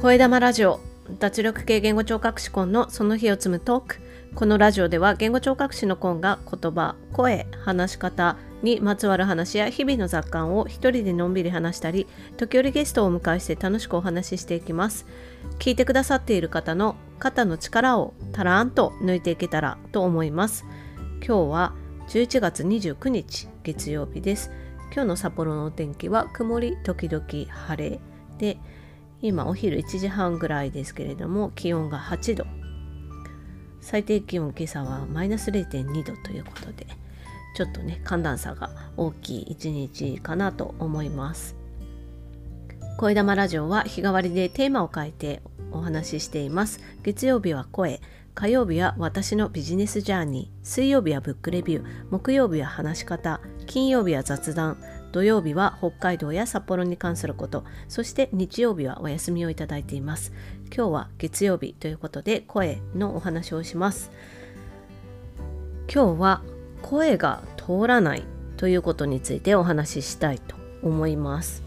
声玉ラジオ脱力系言語聴覚士コンのその日を積むトーク。このラジオでは言語聴覚士のコンが言葉声話し方にまつわる話や日々の雑感を一人でのんびり話したり時折ゲストをお迎えして楽しくお話ししていきます。聞いてくださっている方の肩の力をたらんと抜いていけたらと思います。今日は11月29日月曜日です。今日の札幌のお天気は曇り時々晴れで今お昼1時半ぐらいですけれども気温が8度。最低気温今朝はマイナス0.2度ということでちょっとね寒暖差が大きい一日かなと思います。声玉ラジオは日替わりでテーマを変えてお話ししています。月曜日は声火曜日は私のビジネスジャーニー水曜日はブックレビュー木曜日は話し方金曜日は雑談土曜日は北海道や札幌に関することそして日曜日はお休みをいただいています。今日は月曜日ということで声のお話をします。今日は声が通らないということについてお話ししたいと思います。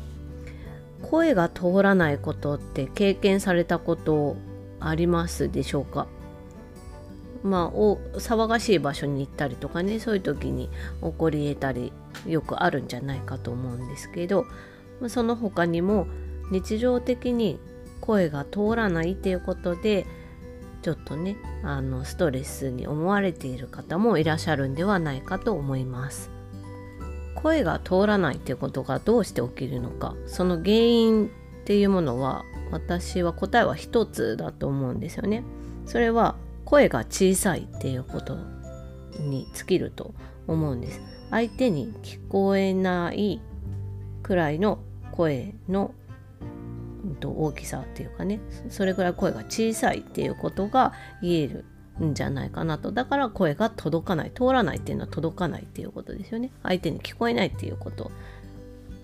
声が通らないことって経験されたことありますでしょうか？まあ、お騒がしい場所に行ったりとかねそういう時に起こり得たりよくあるんじゃないかと思うんですけどその他にも日常的に声が通らないっていうことでちょっとねあのストレスに思われている方もいらっしゃるんではないかと思います。声が通らないっていうことがどうして起きるのかその原因っていうものは私は答えは一つだと思うんですよね。それは声が小さいっていうことに尽きると思うんです。相手に聞こえないくらいの声の大きさっていうかね。それぐらい声が小さいっていうことが言えるんじゃないかなと。だから声が届かない通らないっていうのは届かないっていうことですよね。相手に聞こえないっていうこと。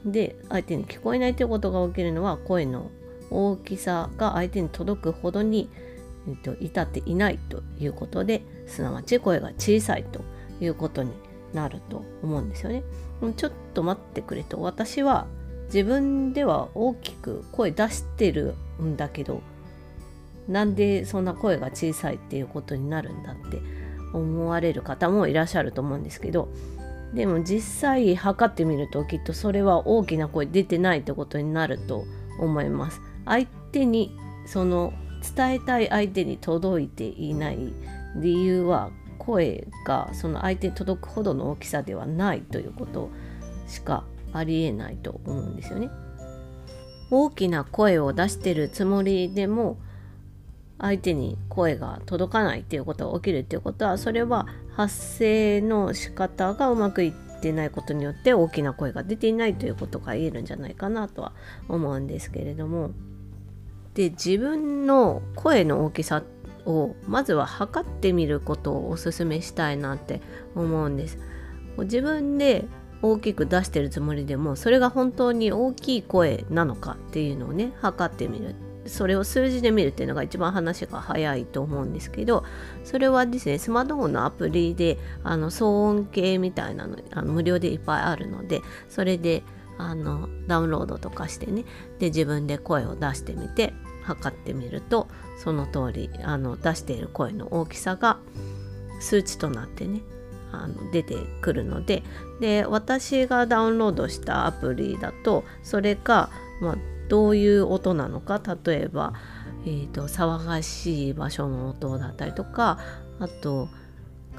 で相手に聞こえないっていうことが起きるのは声の大きさが相手に届くほどにえっと、至っていないということですなわち声が小さいということになると思うんですよね。ちょっと待ってくれと私は自分では大きく声出してるんだけどなんでそんな声が小さいっていうことになるんだって思われる方もいらっしゃると思うんですけどでも実際測ってみるときっとそれは大きな声出てないってことになると思います。相手にその伝えたい相手に届いていない理由は声がその相手に届くほどの大きさではないということしかありえないと思うんですよね。大きな声を出してるつもりでも相手に声が届かないっていうことが起きるっていうことはそれは発声の仕方がうまくいってないことによって大きな声が出ていないということが言えるんじゃないかなとは思うんですけれどもで自分の声の大きさってをまずは測ってみることをおすすめしたいなって思うんです。自分で大きく出してるつもりでもそれが本当に大きい声なのかっていうのをね測ってみる。それを数字で見るっていうのが一番話が早いと思うんですけどそれはですねスマートフォンのアプリであの騒音計みたいなのあの無料でいっぱいあるのでそれであのダウンロードとかしてね。で自分で声を出してみて測ってみるとその通りあの出している声の大きさが数値となってねあの出てくるので。で私がダウンロードしたアプリだとそれが、まあ、どういう音なのか例えば、えーと、騒がしい場所の音だったりとかあと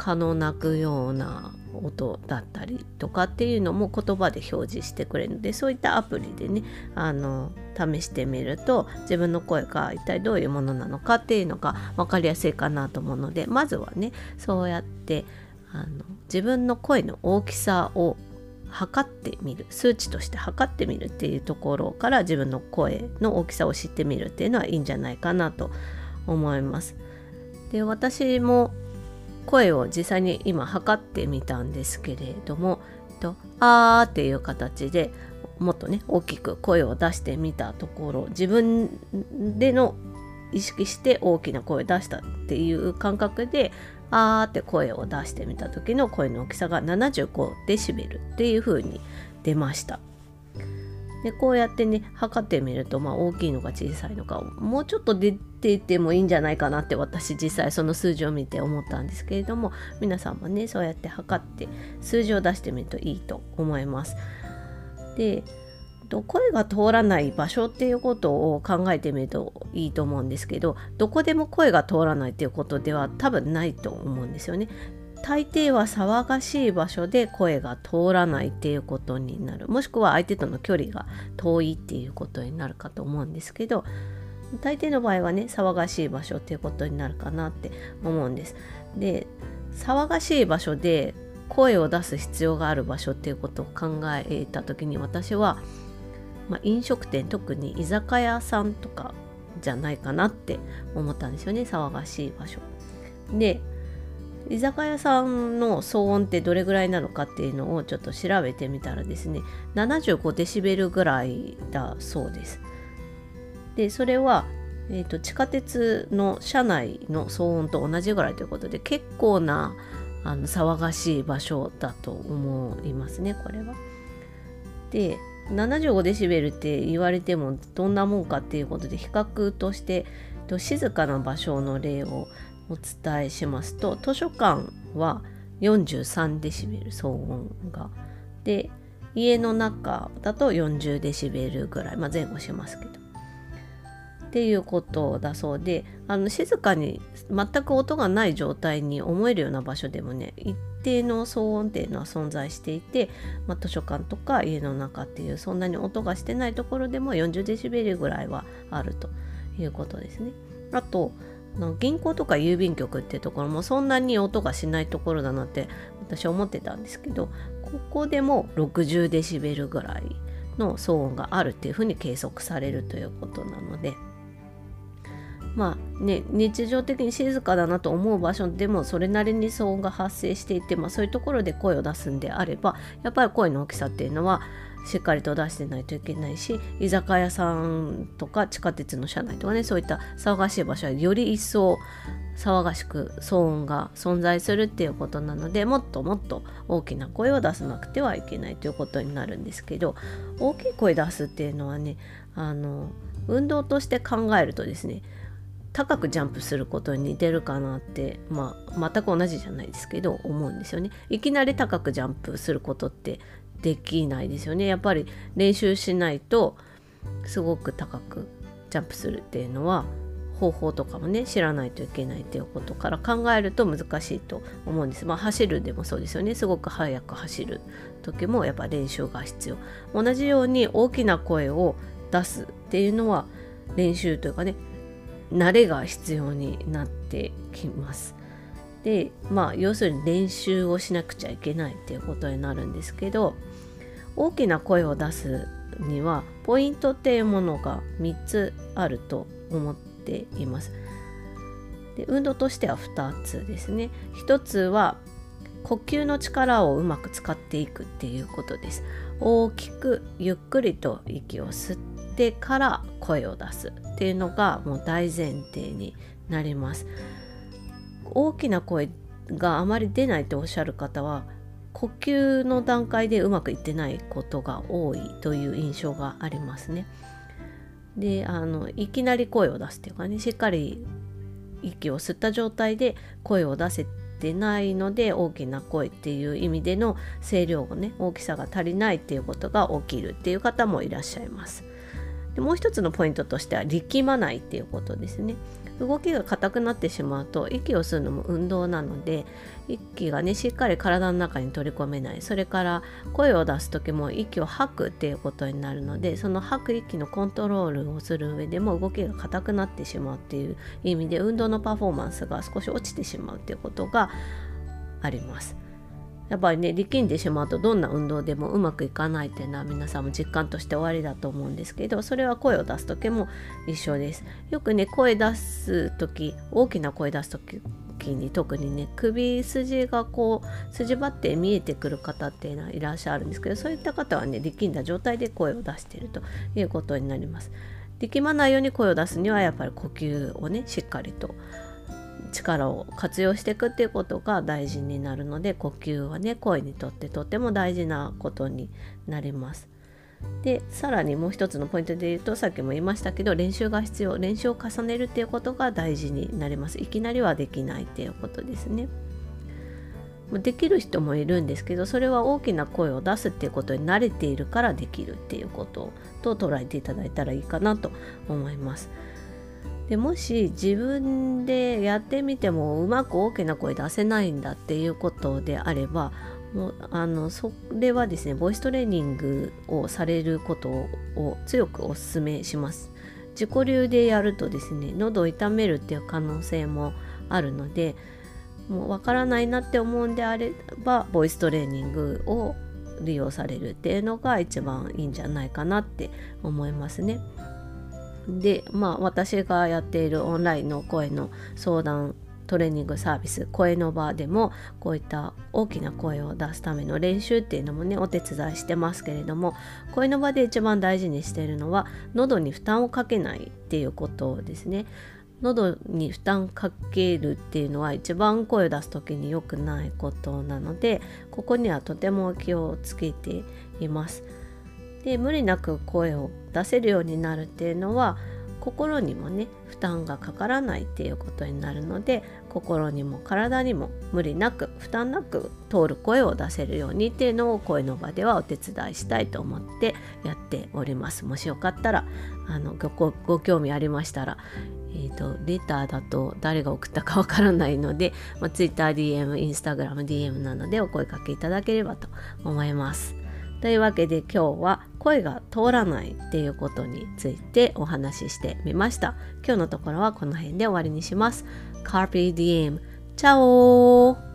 蚊の鳴くような音だったりとかっていうのも言葉で表示してくれるのでそういったアプリでねあの試してみると自分の声が一体どういうものなのかっていうのが分かりやすいかなと思うのでまずはねそうやってあの自分の声の大きさを測ってみる数値として測ってみるっていうところから自分の声の大きさを知ってみるっていうのはいいんじゃないかなと思います。で私も声を実際に今測ってみたんですけれどもとあーっていう形でもっとね大きく声を出してみたところ自分での意識して大きな声を出したっていう感覚であーって声を出してみた時の声の大きさが75デシベルっていう風に出ました。でこうやってね測ってみると、まあ、大きいのか小さいのかもうちょっと出ていてもいいんじゃないかなって私実際その数字を見て思ったんですけれども皆さんもねそうやって測って数字を出してみるといいと思います。で声が通らない場所っていうことを考えてみるといいと思うんですけどどこでも声が通らないっていうことでは多分ないと思うんですよね。大抵は騒がしい場所で声が通らないっていうことになるもしくは相手との距離が遠いっていうことになるかと思うんですけど大抵の場合はね騒がしい場所っていうことになるかなって思うんです。で騒がしい場所で声を出す必要がある場所っていうことを考えた時に私は、まあ、飲食店特に居酒屋さんとかじゃないかなって思ったんですよね騒がしい場所。で居酒屋さんの騒音ってどれぐらいなのかっていうのをちょっと調べてみたらですね75デシベルぐらいだそうです。でそれは、えーと、地下鉄の車内の騒音と同じぐらいということで結構なあの騒がしい場所だと思いますねこれは。で75デシベルって言われてもどんなもんかっていうことで比較として静かな場所の例をお伝えしますと図書館は43デシベル騒音がで家の中だと40デシベルぐらい、まあ、前後しますけどっていうことだそうであの静かに全く音がない状態に思えるような場所でもね一定の騒音っていうのは存在していて、まあ、図書館とか家の中っていうそんなに音がしてないところでも40デシベルぐらいはあるということですね。あとの銀行とか郵便局っていうところもそんなに音がしないところだなって私は思ってたんですけどここでも60デシベルぐらいの騒音があるっていうふうに計測されるということなのでまあね日常的に静かだなと思う場所でもそれなりに騒音が発生していて、まあ、そういうところで声を出すんであればやっぱり声の大きさっていうのはしっかりと出してないといけないし居酒屋さんとか地下鉄の車内とかねそういった騒がしい場所はより一層騒がしく騒音が存在するっていうことなのでもっともっと大きな声を出さなくてはいけないということになるんですけど大きい声出すっていうのはねあの運動として考えるとですね高くジャンプすることに似てるかなって、まあ、全く同じじゃないですけど思うんですよね。いきなり高くジャンプすることってできないですよね。やっぱり練習しないとすごく高くジャンプするっていうのは方法とかもね知らないといけないっていうことから考えると難しいと思うんです。まあ走るでもそうですよね。すごく速く走る時もやっぱ練習が必要。同じように大きな声を出すっていうのは練習というかね慣れが必要になってきます。でまあ要するに練習をしなくちゃいけないっていうことになるんですけど大きな声を出すにはポイントっていうものが3つあると思っています。で運動としては2つですね。1つは呼吸の力をうまく使っていくっていうことです。大きくゆっくりと息を吸ってから声を出すっていうのがもう大前提になります。大きな声があまり出ないとおっしゃる方は呼吸の段階でうまくいってないことが多いという印象がありますね。であのいきなり声を出すっていうかねしっかり息を吸った状態で声を出せてないので大きな声っていう意味での声量がね大きさが足りないっていうことが起きるっていう方もいらっしゃいます。でもう一つのポイントとしては力まないっていうことですね。動きが硬くなってしまうと息を吸うのも運動なので息がねしっかり体の中に取り込めないそれから声を出す時も息を吐くっていうことになるのでその吐く息のコントロールをする上でも動きが硬くなってしまうっていう意味で運動のパフォーマンスが少し落ちてしまうっていうことがあります。やっぱりね力んでしまうとどんな運動でもうまくいかないっていうのは皆さんも実感として終わりだと思うんですけどそれは声を出す時も一緒です。よくね声出す時大きな声出す時に特にね首筋がこう筋張って見えてくる方っていうのはいらっしゃるんですけどそういった方はね力んだ状態で声を出しているということになります。力まないように声を出すにはやっぱり呼吸をねしっかりと力を活用していくっていうことが大事になるので呼吸はね声にとってとっても大事なことになります。でさらにもう一つのポイントで言うとさっきも言いましたけど練習が必要練習を重ねるっていうことが大事になります。いきなりはできないっていうことですね。できる人もいるんですけどそれは大きな声を出すっていうことに慣れているからできるっていうことと捉えていただいたらいいかなと思います。でもし自分でやってみてもうまく大きな声出せないんだっていうことであればもうあのそれはですねボイストレーニングをされることを強くお勧めします自己流でやるとですね喉を痛めるっていう可能性もあるのでもうわからないなって思うんであればボイストレーニングを利用されるっていうのが一番いいんじゃないかなって思いますね。でまあ私がやっているオンラインの声の相談トレーニングサービス声の場でもこういった大きな声を出すための練習っていうのもねお手伝いしてますけれども声の場で一番大事にしているのは喉に負担をかけないっていうことですね。喉に負担かけるっていうのは一番声を出す時に良くないことなのでここにはとても気をつけています。で無理なく声を出せるようになるっていうのは心にもね負担がかからないっていうことになるので心にも体にも無理なく負担なく通る声を出せるようにっていうのを声の場ではお手伝いしたいと思ってやっておりますもしよかったらあのごご興味ありましたらえーと、レターだと誰が送ったかわからないので、まあ、TwitterDM、InstagramDM なのでお声かけいただければと思います。というわけで今日は声が通らないっていうことについてお話ししてみました。今日のところはこの辺で終わりにします。Carpe Diem! チャオ